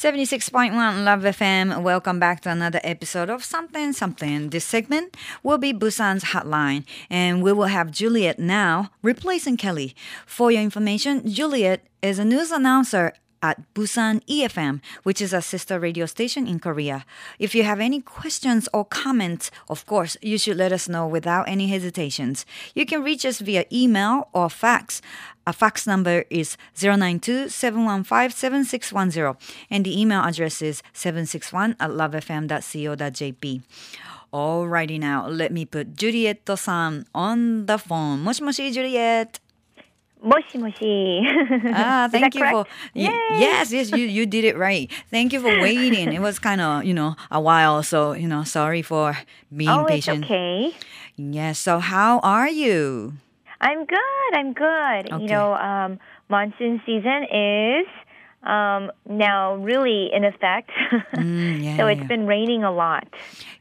76.1 Love FM. Welcome back to another episode of Something Something. This segment will be Busan's hotline, and we will have Juliet now replacing Kelly. For your information, Juliet is a news announcer at Busan EFM, which is a sister radio station in Korea. If you have any questions or comments, of course, you should let us know without any hesitations. You can reach us via email or fax. A fax number is 092-715-7610 and the email address is 761 at lovefm.co.jp. Alrighty now, let me put Juliet-san on the phone. もしもし、Juliet. Moshi moshi. Ah, thank you for correct? Yay. yes, yes, you you did it right. Thank you for waiting. It was kind of you know a while, so you know sorry for being oh, it's patient. okay. Yes. So how are you? I'm good. I'm good. Okay. You know, um, monsoon season is um, now really in effect. Mm, yeah, so it's yeah. been raining a lot.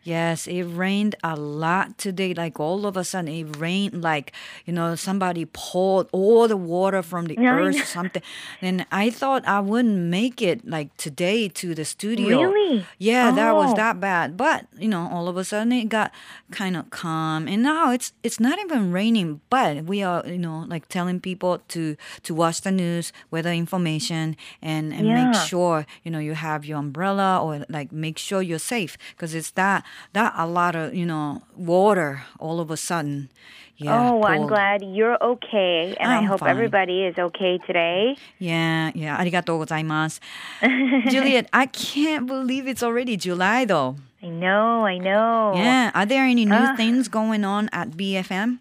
Yes, it rained a lot today. Like all of a sudden, it rained like you know somebody poured all the water from the earth or something. And I thought I wouldn't make it like today to the studio. Really? Yeah, that was Oh. that bad. But you know, all of a sudden it got kind of calm, and now it's it's not even raining. But we are you know like telling people to to watch the news, weather information, and and and yeah. make sure you know you have your umbrella or like make sure you're safe because it's that that a lot of you know water all of a sudden. Yeah, oh, I'm glad you're okay, and I'm i hope fine. everybody is okay today. Yeah, yeah. Arigatou gozaimasu. Juliet, I can't believe it's already July, though. I know, I know. Yeah. Are there any new uh, things going on at BFM?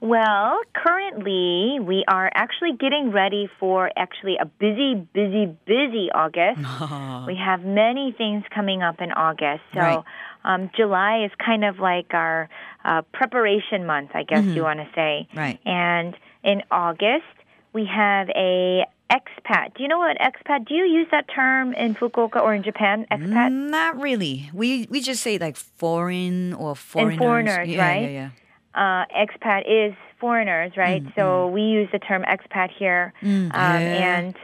Well, currently we are actually getting ready for actually a busy, busy, busy August. We have many things coming up in August. So Right. um, July is kind of like our uh, preparation month, I guess you want to say. Right. And in August, we have a expat. Do you know what expat? Do you use that term in Fukuoka or in Japan? Expat. Not really. We we just say like foreign or foreigners. And foreigners, yeah, right? Yeah, yeah. Uh, expat is foreigners, right? so we use the term expat here, Mm, um, yeah. and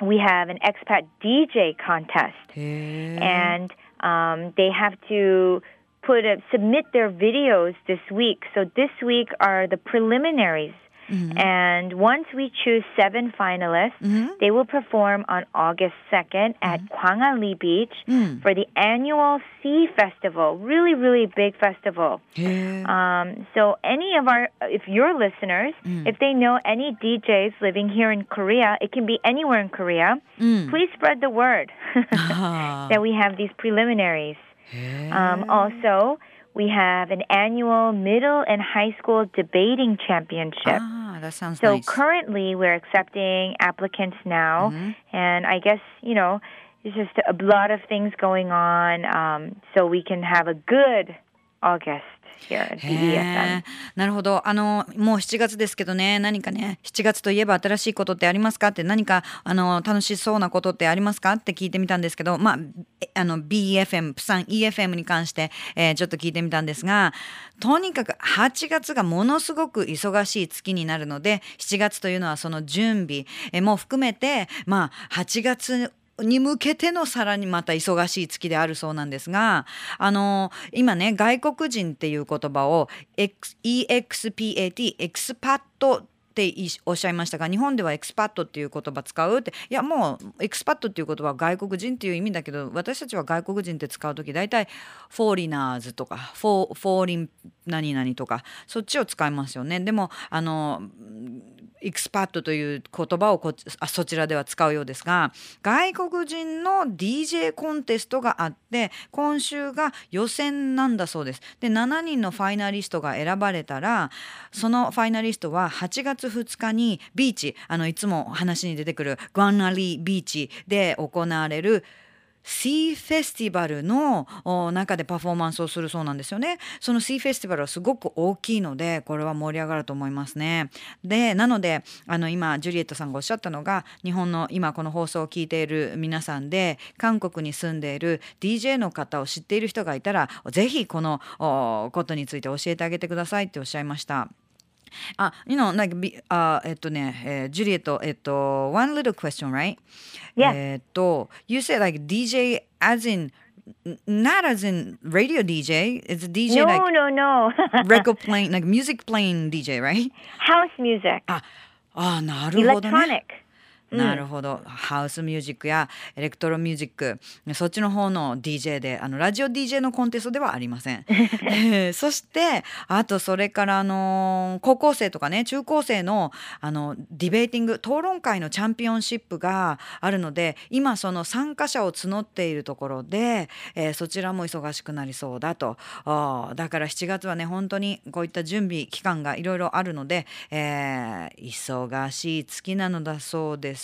we have an expat DJ contest, 해. and um, they have to put a, submit their videos this week. So this week are the preliminaries. And once we choose seven finalists, they will perform on August 2nd at Gwangalli Beach for the annual Sea Festival. Really, really big festival. 해. Um, so any of our, if your listeners, if they know any DJs living here in Korea, it can be anywhere in Korea. Please spread the word Ah. that we have these preliminaries. 해. Um, also, we have an annual middle and high school debating championship. Ah, that sounds So nice. currently, we're accepting applicants now, and I guess you know, it's just a lot of things going on, um, so we can have a good August here なるほど。あのもう7月ですけどね。何かね7月といえば新しいことってありますかって何かあの楽しそうなことってありますかって聞いてみたんですけど。まああの BFM プサン EFM に関して、えーちょっと聞いてみたんですがとにかく8月がものすごく忙しい月になるので7月というのはその準備えーも含めてまあ8月に向けてのさらにまた忙しい月であるそうなんですがあの今ね外国人っていう言葉を EXPAT エクスパットっておっしゃいましたが日本ではエクスパットっていう言葉使うっていやもうエクスパットっていう言葉は外国人っていう意味だけど私たちは外国人って使う時大体フォーリナーズとかフォーフォーリン何々とかそっちを使いますよね。でもあのエクスパットという言葉をこあそちらでは使うようですが外国人の DJ コンテストがあって今週が予選なんだそうです。で7人のファイナリストが選ばれたらそのファイナリストは8月2日にビーチあのいつも話に出てくるグアンナリービーチで行われるシーフェスティバルの中でパフォーマンスをするそうなんですよね。そのシーフェスティバルはすごく大きいのでこれは盛り上がると思いますね。でなのであの今ジュリエットさんがおっしゃったのが日本の今この放送を聞いている皆さんで韓国に住んでいる DJ の方を知っている人がいたらぜひこのことについて教えてあげてくださいっておっしゃいました。あ、you know, like, be- あ、えっとね、えージュリエット、えっと、one little question, right? Yes. えっと、you said like DJ as in, n- not as in radio DJ, it's a DJ no, like no, no. record playing, like music playing DJ, right? House music, あ、あーなるほどね。 electronic. なるほど、ハウスミュージックやエレクトロミュージックそっちの方の DJ であのラジオ DJ のコンテストではありません、えーそしてあとそれからあのー高校生とかね中高生のあのディベーティング討論会のチャンピオンシップがあるので今その参加者を募っているところで、えーそちらも忙しくなりそうだと。だから7月はね本当にこういった準備期間がいろいろあるので、えー忙しい月なのだそうです。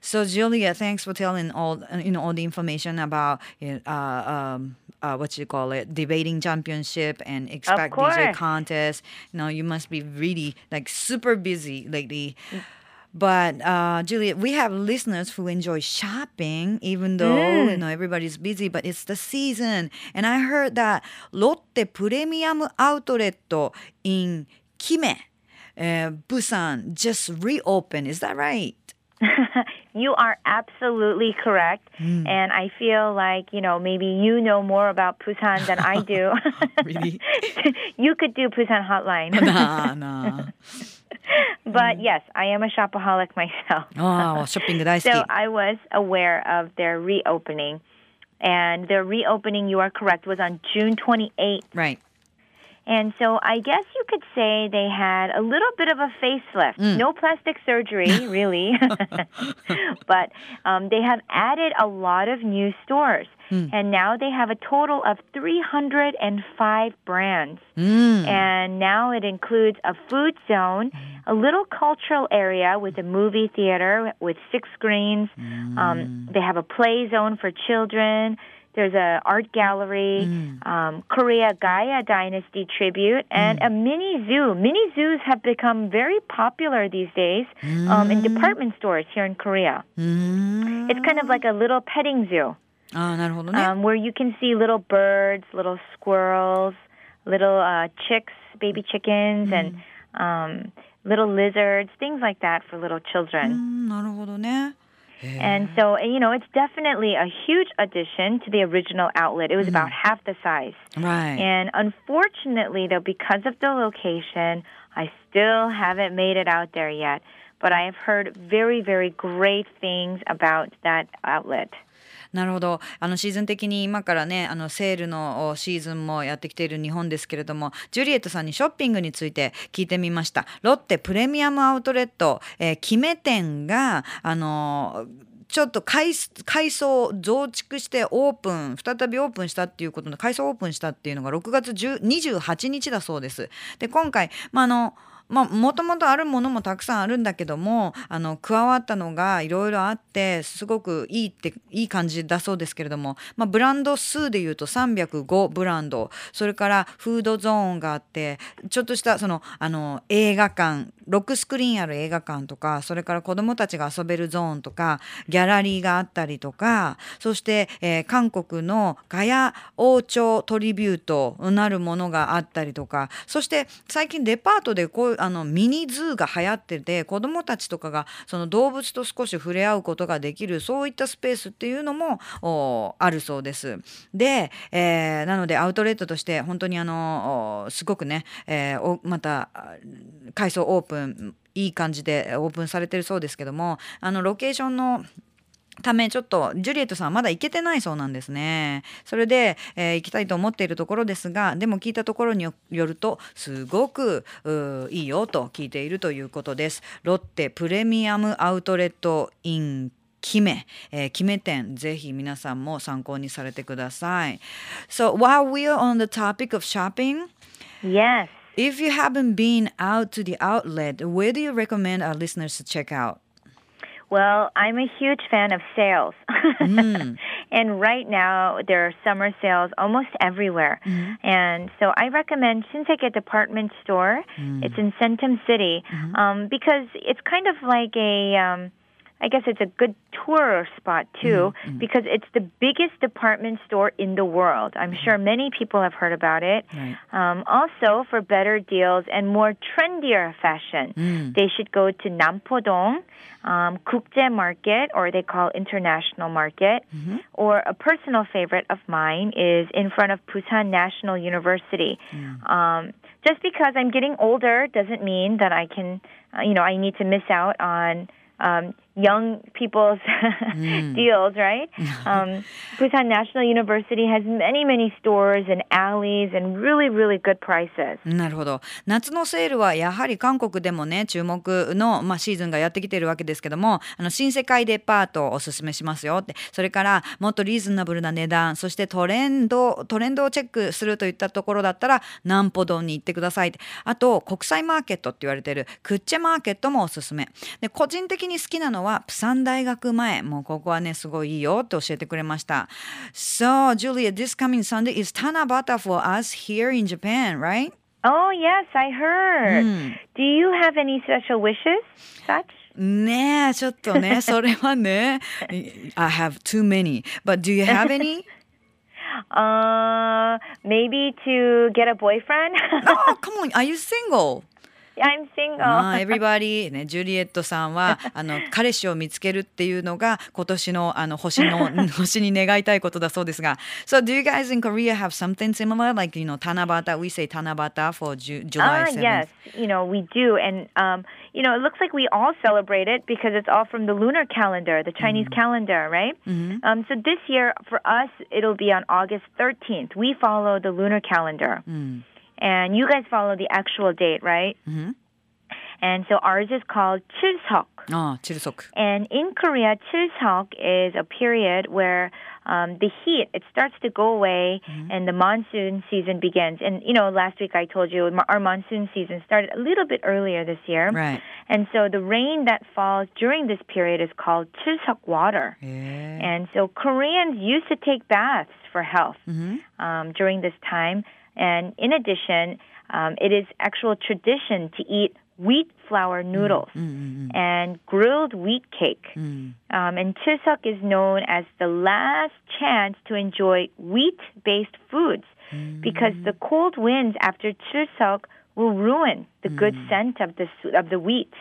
So Julia, thanks for telling all you know all the information about uh, um, uh, what you call it debating championship and expat DJ contest. You know you must be really like super busy lately. But uh, Julia, we have listeners who enjoy shopping, even though you know everybody's busy. But it's the season, and I heard that Lotte Premium Outlet in Gimhae, uh, Busan, just reopened. Is that right? you are absolutely correct. Mm. And I feel like, you know, maybe you know more about Busan than I do. really? you could do Busan Hotline. nah, nah. but mm. yes, I am a shopaholic myself. Oh, shopping So I was aware of their reopening. And their reopening, you are correct, was on June 28th. Right. And so I guess you could say they had a little bit of a facelift. Mm. No plastic surgery, really. but um, they have added a lot of new stores. Mm. And now they have a total of 305 brands. Mm. And now it includes a food zone, a little cultural area with a movie theater with six screens. Um, they have a play zone for children. There's an art gallery, mm. um, Korea Gaya Dynasty tribute, and mm. a mini zoo. Mini zoos have become very popular these days mm. um, in mm. department stores here in Korea. Mm. It's kind of like a little petting zoo. Ah, um, where you can see little birds, little squirrels, little uh, chicks, baby chickens, and mm. um, little lizards, things like that for little children. 음, and so, eh, you know, it's definitely a huge addition to the original outlet. It was mm-hmm. about half the size. Right. And unfortunately, though, because of the location, I still haven't made it out there yet. But I have heard very, very great things about that outlet. なるほどあのシーズン的に今からねあのセールのシーズンもやってきている日本ですけれどもジュリエットさんにショッピングについて聞いてみましたロッテプレミアムアウトレット、えー、決め店があのちょっと改改装増築してオープン再びオープンしたっていうことで改装オープンしたっていうのが6月28日だそうです。で今回、ま、あのまあ、もともとあるものもたくさんあるんだけどもあの加わったのがいろいろあってすごくいいっていい感じだそうですけれども、まあ、ブランド数でいうと305ブランドそれからフードゾーンがあってちょっとしたそのあの映画館6スクリーンある映画館とかそれから子どもたちが遊べるゾーンとかギャラリーがあったりとかそして、えー韓国のガヤ王朝トリビュートなるものがあったりとかそして最近デパートでこういうあのミニズーが流行ってて子どもたちとかがその動物と少し触れ合うことができるそういったスペースっていうのもあるそうです。で、えーなのでアウトレットとして本当にあのすごくね、えーまた改装オープンいい感じでオープンされてるそうですけどもあのロケーションのためちょっとジュリエットさんはまだ行けてないそうなんですね。それで、えー行きたいと思っているところですがでも聞いたところによよるとすごくいいよと聞いているということです。ロッテプレミアムアウトレットインキメ、えー、キメ店ぜひ皆さんも参考にされてください。So while we are on the topic of shopping, Yes. if you haven't been out to the outlet, where do you recommend our listeners to check out? Well, I'm a huge fan of sales. and right now, there are summer sales almost everywhere. And so I recommend Shinsegae Department Store. It's in Centum City um, because it's kind of like a. Um, I guess it's a good tour spot too because it's the biggest department store in the world. I'm sure many people have heard about it. Right. Um, also, for better deals and more trendier fashion, they should go to Nampodong, um, Kukje Market, or they call International Market. Or a personal favorite of mine is in front of Busan National University. Um, just because I'm getting older doesn't mean that I can, uh, you know, I need to miss out on um, young people's deals, right? Um, Busan National University has many, many stores and alleys and really, really good prices. なるほど。夏のセールはやはり韓国でもね注目の、まあ、シーズンがやってきてるわけですけどもあの新世界デパートをおすすめしますよって。それからもっとリーズナブルな値段そしてトレンドトレンドをチェックするといったところだったら南ポドンに行ってくださいって。あと国際マーケットって言われてるクッチェマーケットもおすすめ。で個人的に好きなのはプサン大学前もうここはねすごいいいよって教えてくれました So Julia this coming Sunday is Tanabata for us here in Japan right? Oh, yes, I heard. Do you have any special wishes? Such? ねえちょっとねそれはね I have too many but do you have any? Uh, maybe to get a boyfriend? oh come on are you single? I'm single. ああ everybody ねジュリエットさんはあの彼氏を見つけるっていうのが今年のあの星の星に願いたいことだそうですが So do you guys in Korea have something similar like you know Tanabata we say Tanabata for Ju- July Ah, 7th yes, you know, we do. And, um, you know, it looks like we all celebrate it because it's all from the lunar calendar, the Chinese calendar, right? Um, so this year, for us, it'll be on August 13th. We follow the lunar calendar. and you guys follow the actual date, right? Mm-hmm. And so ours is called Chilseok. Oh, ah, Chilseok. And in Korea, Chilseok is a period where um, the heat it starts to go away mm-hmm. and the monsoon season begins. And you know, last week I told you our monsoon season started a little bit earlier this year. Right. And so the rain that falls during this period is called Chilseok water. Yeah. And so Koreans used to take baths for health mm-hmm. um, during this time. And in addition, um, it is actual tradition to eat wheat flour mm, noodles mm, mm, and grilled wheat cake. Um, and Chilseok is known as the last chance to enjoy wheat-based foods because the cold winds after Chilseok will ruin the good scent of the of the wheat.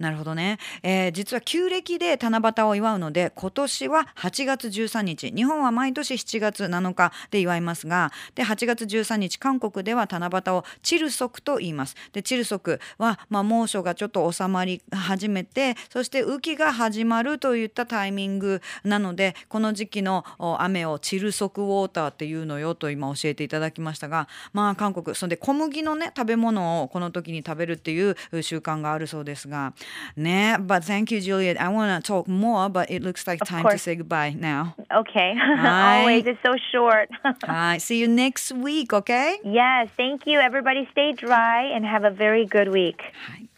なるほどね、えー実は旧暦で七夕を祝うので今年は8月13日。日本は毎年7月7日で祝いますがで8月13日韓国では七夕をチルソクと言います。でチルソクは、まあ、猛暑がちょっと収まり始めてそして雨季が始まるといったタイミングなのでこの時期の雨をチルソクウォーターっていうのよと今教えていただきましたがまあ韓国そんで小麦のね食べ物をこの時に食べるっていう習慣があるそうですが Nah, but thank you, Juliet. I want to talk more, but it looks like of time course. to say goodbye now. Okay. Always. It's so short. I See you next week, okay? Yes. Thank you. Everybody stay dry and have a very good week. Hi.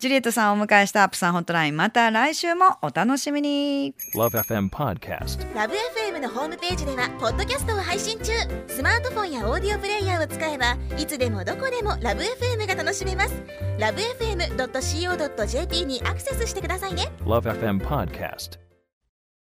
ジュリエットさんをお迎えしたアップさんホットラインまた来週もお楽しみに Love FM Podcast. ラブ f m のホームページではポッドキャストを配信中スマートフォンやオーディオプレイヤーを使えばいつでもどこでもラブ f m が楽しめますラブ FM.co.jp にアクセスしてくださいね Love FM Podcast.